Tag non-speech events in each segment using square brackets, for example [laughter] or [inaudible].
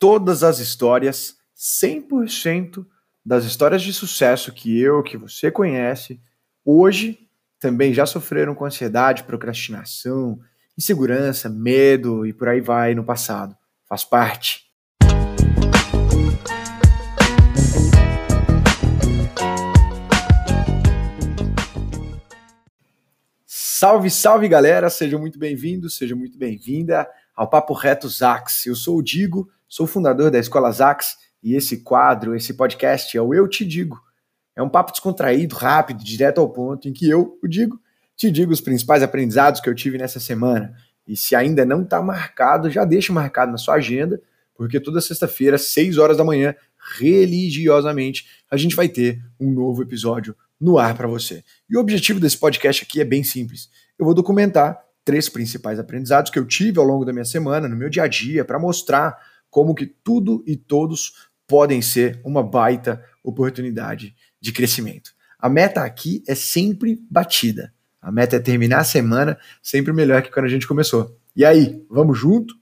todas as histórias, 100% das histórias de sucesso que eu, que você conhece, hoje também já sofreram com ansiedade, procrastinação, insegurança, medo e por aí vai no passado. Faz parte. Salve, salve galera, sejam muito bem-vindos, seja muito bem-vinda ao Papo Reto Zax. Eu sou o Digo, sou fundador da Escola Zax e esse quadro, esse podcast é o Eu Te Digo. É um papo descontraído, rápido, direto ao ponto, em que eu, o Digo, te digo os principais aprendizados que eu tive nessa semana. E se ainda não está marcado, já deixa marcado na sua agenda, porque toda sexta-feira, às 6 horas da manhã, religiosamente, a gente vai ter um novo episódio no ar para você. E o objetivo desse podcast aqui é bem simples. Eu vou documentar três principais aprendizados que eu tive ao longo da minha semana, no meu dia a dia, para mostrar como que tudo e todos podem ser uma baita oportunidade de crescimento. A meta aqui é sempre batida. A meta é terminar a semana sempre melhor que quando a gente começou. E aí, vamos junto?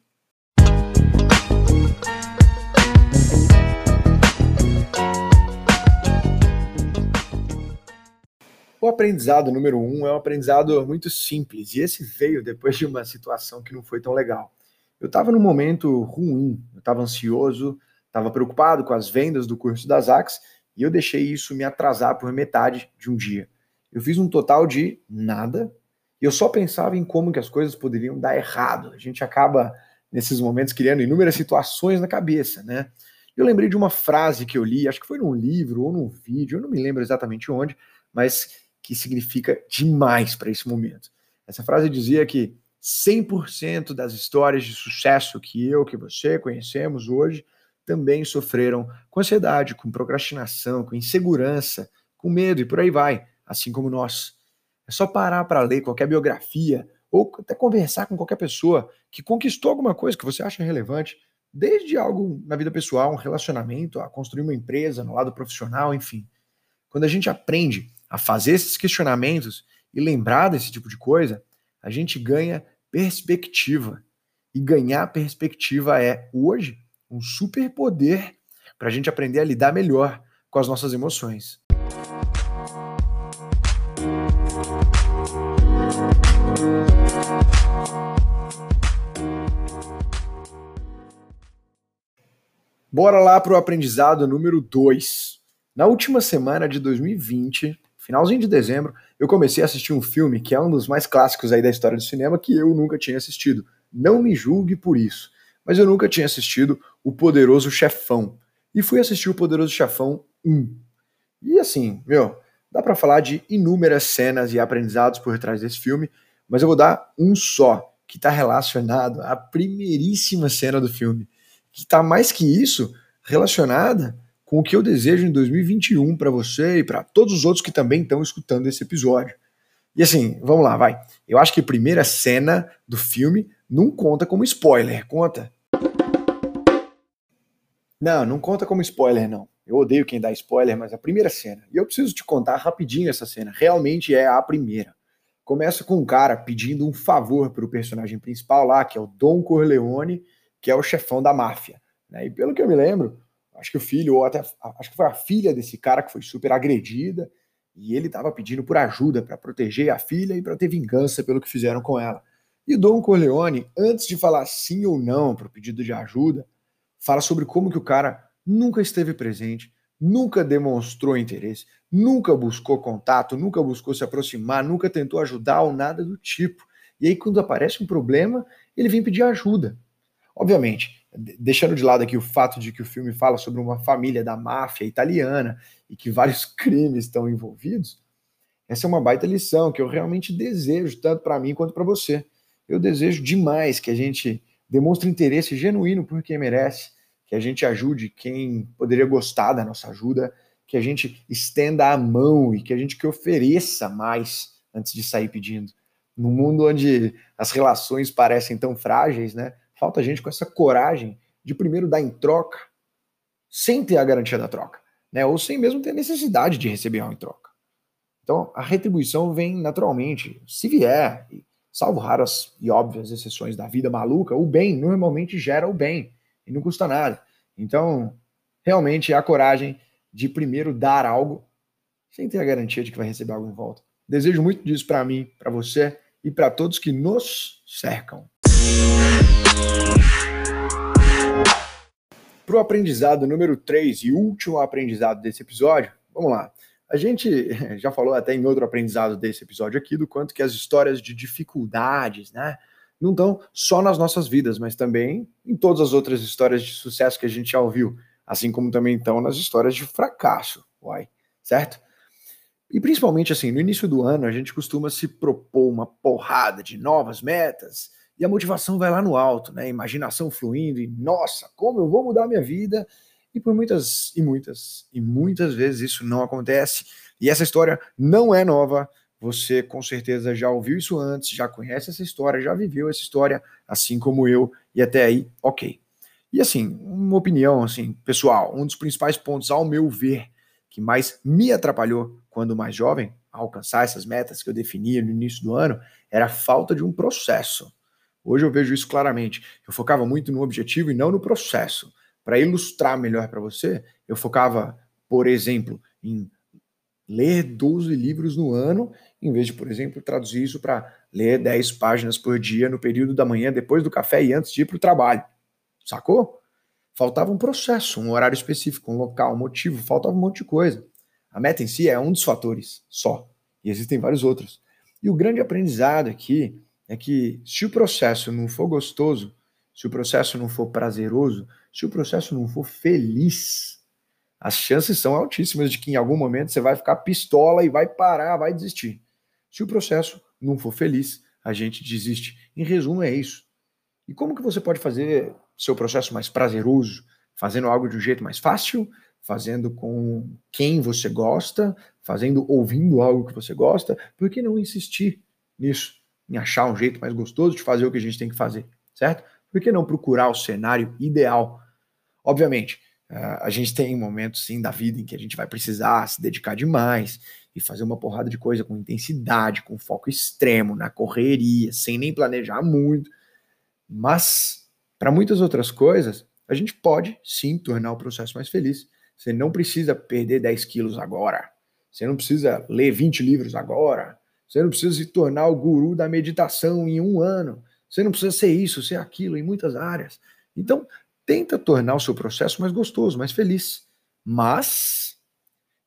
O aprendizado número um é um aprendizado muito simples, e esse veio depois de uma situação que não foi tão legal. Eu estava num momento ruim, estava ansioso, estava preocupado com as vendas do curso das Ax, e eu deixei isso me atrasar por metade de um dia. Eu fiz um total de nada, e eu só pensava em como que as coisas poderiam dar errado. A gente acaba, nesses momentos, criando inúmeras situações na cabeça, né? Eu lembrei de uma frase que eu li, acho que foi num livro ou num vídeo, eu não me lembro exatamente onde, mas que significa demais para esse momento. Essa frase dizia que 100% das histórias de sucesso que eu, que você conhecemos hoje, também sofreram com ansiedade, com procrastinação, com insegurança, com medo e por aí vai, assim como nós. É só parar para ler qualquer biografia ou até conversar com qualquer pessoa que conquistou alguma coisa que você acha relevante, desde algo na vida pessoal, um relacionamento, a construir uma empresa no lado profissional, enfim. Quando a gente aprende a fazer esses questionamentos e lembrar desse tipo de coisa, a gente ganha perspectiva. E ganhar perspectiva é, hoje, um superpoder para a gente aprender a lidar melhor com as nossas emoções. Bora lá para o aprendizado número 2. Na última semana de 2020, finalzinho de dezembro, eu comecei a assistir um filme que é um dos mais clássicos aí da história do cinema que eu nunca tinha assistido. Não me julgue por isso, mas eu nunca tinha assistido O Poderoso Chefão. E fui assistir O Poderoso Chefão 1. E assim, meu, dá para falar de inúmeras cenas e aprendizados por trás desse filme, mas eu vou dar um só, que está relacionado à primeiríssima cena do filme, que está mais que isso relacionada com o que eu desejo em 2021 para você e para todos os outros que também estão escutando esse episódio. E assim, vamos lá, vai. Eu acho que a primeira cena do filme não conta como spoiler, conta? Não, não conta como spoiler, não. Eu odeio quem dá spoiler, mas a primeira cena. E eu preciso te contar rapidinho essa cena. Realmente é a primeira. Começa com um cara pedindo um favor para o personagem principal lá, que é o Don Corleone, que é o chefão da máfia. Né? E pelo que eu me lembro, acho que o filho, ou até acho que foi a filha desse cara que foi super agredida, e ele estava pedindo por ajuda para proteger a filha e para ter vingança pelo que fizeram com ela. E Dom Corleone, antes de falar sim ou não para o pedido de ajuda, fala sobre como que o cara nunca esteve presente, nunca demonstrou interesse, nunca buscou contato, nunca buscou se aproximar, nunca tentou ajudar ou nada do tipo. E aí, quando aparece um problema, ele vem pedir ajuda. Obviamente, deixando de lado aqui o fato de que o filme fala sobre uma família da máfia italiana e que vários [laughs] crimes estão envolvidos, essa é uma baita lição que eu realmente desejo, tanto para mim quanto para você. Eu desejo demais que a gente demonstre interesse genuíno por quem merece, que a gente ajude quem poderia gostar da nossa ajuda, que a gente estenda a mão e que a gente que ofereça mais antes de sair pedindo. No mundo onde as relações parecem tão frágeis, né? Falta gente com essa coragem de primeiro dar em troca, sem ter a garantia da troca, né? Ou sem mesmo ter necessidade de receber algo em troca. Então, a retribuição vem naturalmente, se vier, salvo raras e óbvias exceções da vida maluca, o bem normalmente gera o bem e não custa nada. Então, realmente a coragem de primeiro dar algo sem ter a garantia de que vai receber algo em volta. Desejo muito disso para mim, para você e para todos que nos cercam. Para o aprendizado número 3 e último aprendizado desse episódio, vamos lá. A gente [laughs] já falou até em outro aprendizado desse episódio aqui do quanto que as histórias de dificuldades, né, não estão só nas nossas vidas, mas também em todas as outras histórias de sucesso que a gente já ouviu, assim como também estão nas histórias de fracasso, uai, certo? E principalmente assim, no início do ano a gente costuma se propor uma porrada de novas metas e a motivação vai lá no alto, né? Imaginação fluindo e nossa, como eu vou mudar minha vida? E por muitas e muitas e muitas vezes isso não acontece. E essa história não é nova. Você com certeza já ouviu isso antes, já conhece essa história, já viveu essa história, assim como eu, e até aí, ok. E assim, uma opinião assim, pessoal, um dos principais pontos, ao meu ver, que mais me atrapalhou quando mais jovem, a alcançar essas metas que eu definia no início do ano, era a falta de um processo. Hoje eu vejo isso claramente. Eu focava muito no objetivo e não no processo. Para ilustrar melhor para você, eu focava, por exemplo, em ler 12 livros no ano, em vez de, por exemplo, traduzir isso para ler 10 páginas por dia no período da manhã, depois do café e antes de ir para o trabalho. Sacou? Faltava um processo, um horário específico, um local, um motivo, faltava um monte de coisa. A meta em si é um dos fatores só, e existem vários outros. E o grande aprendizado aqui é que se o processo não for gostoso, se o processo não for prazeroso, se o processo não for feliz, as chances são altíssimas de que em algum momento você vai ficar pistola e vai parar, vai desistir. Se o processo não for feliz, a gente desiste. Em resumo, é isso. E como que você pode fazer seu processo mais prazeroso? Fazendo algo de um jeito mais fácil, fazendo com quem você gosta, fazendo ouvindo algo que você gosta. Por que não insistir nisso? Em achar um jeito mais gostoso de fazer o que a gente tem que fazer, certo? Por que não procurar o cenário ideal? Obviamente, eh, a gente tem momentos sim da vida em que a gente vai precisar se dedicar demais e fazer uma porrada de coisa com intensidade, com foco extremo, na correria, sem nem planejar muito. Mas, para muitas outras coisas, a gente pode sim tornar o processo mais feliz. Você não precisa perder 10 quilos agora. Você não precisa ler 20 livros agora. Você não precisa se tornar o guru da meditação em um ano. Você não precisa ser isso, ser aquilo em muitas áreas. Então, tenta tornar o seu processo mais gostoso, mais feliz. Mas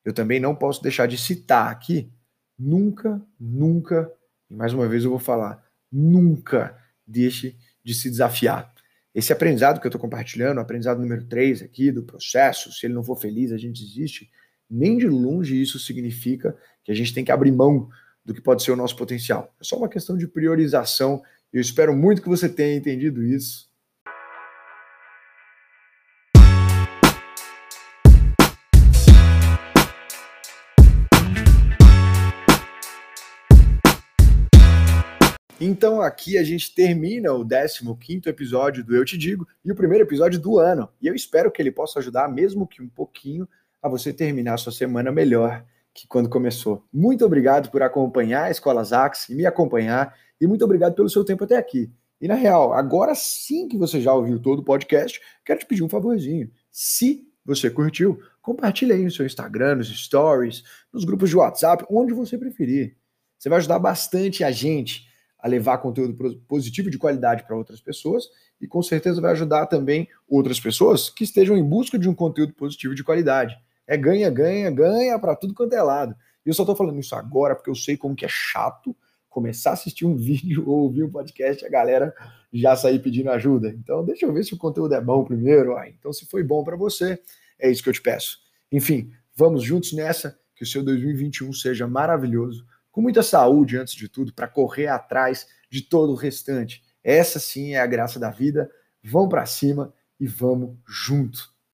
eu também não posso deixar de citar aqui, nunca, nunca, e mais uma vez eu vou falar, nunca deixe de se desafiar. Esse aprendizado que eu estou compartilhando, o aprendizado número 3 aqui do processo, se ele não for feliz, a gente desiste, nem de longe isso significa que a gente tem que abrir mão do que pode ser o nosso potencial. É só uma questão de priorização eu espero muito que você tenha entendido isso. Então aqui a gente termina o 15 episódio do Eu Te Digo e o primeiro episódio do ano. E eu espero que ele possa ajudar, mesmo que um pouquinho, a você terminar a sua semana melhor que quando começou. Muito obrigado por acompanhar a Escola Zax e me acompanhar e muito obrigado pelo seu tempo até aqui. E na real, agora sim que você já ouviu todo o podcast, quero te pedir um favorzinho. Se você curtiu, compartilhe aí no seu Instagram, nos stories, nos grupos de WhatsApp, onde você preferir. Você vai ajudar bastante a gente a levar conteúdo positivo de qualidade para outras pessoas e com certeza vai ajudar também outras pessoas que estejam em busca de um conteúdo positivo de qualidade. É ganha, ganha, ganha para tudo quanto é lado. E eu só estou falando isso agora porque eu sei como que é chato começar a assistir um [laughs] vídeo ou ouvir um podcast, a galera já sair pedindo ajuda. Então, deixa eu ver se o conteúdo é bom primeiro. Ai, então, se foi bom para você, é isso que eu te peço. Enfim, vamos juntos nessa, que o seu 2021 seja maravilhoso, com muita saúde antes de tudo, para correr atrás de todo o restante. Essa sim é a graça da vida. Vamos para cima e vamos junto.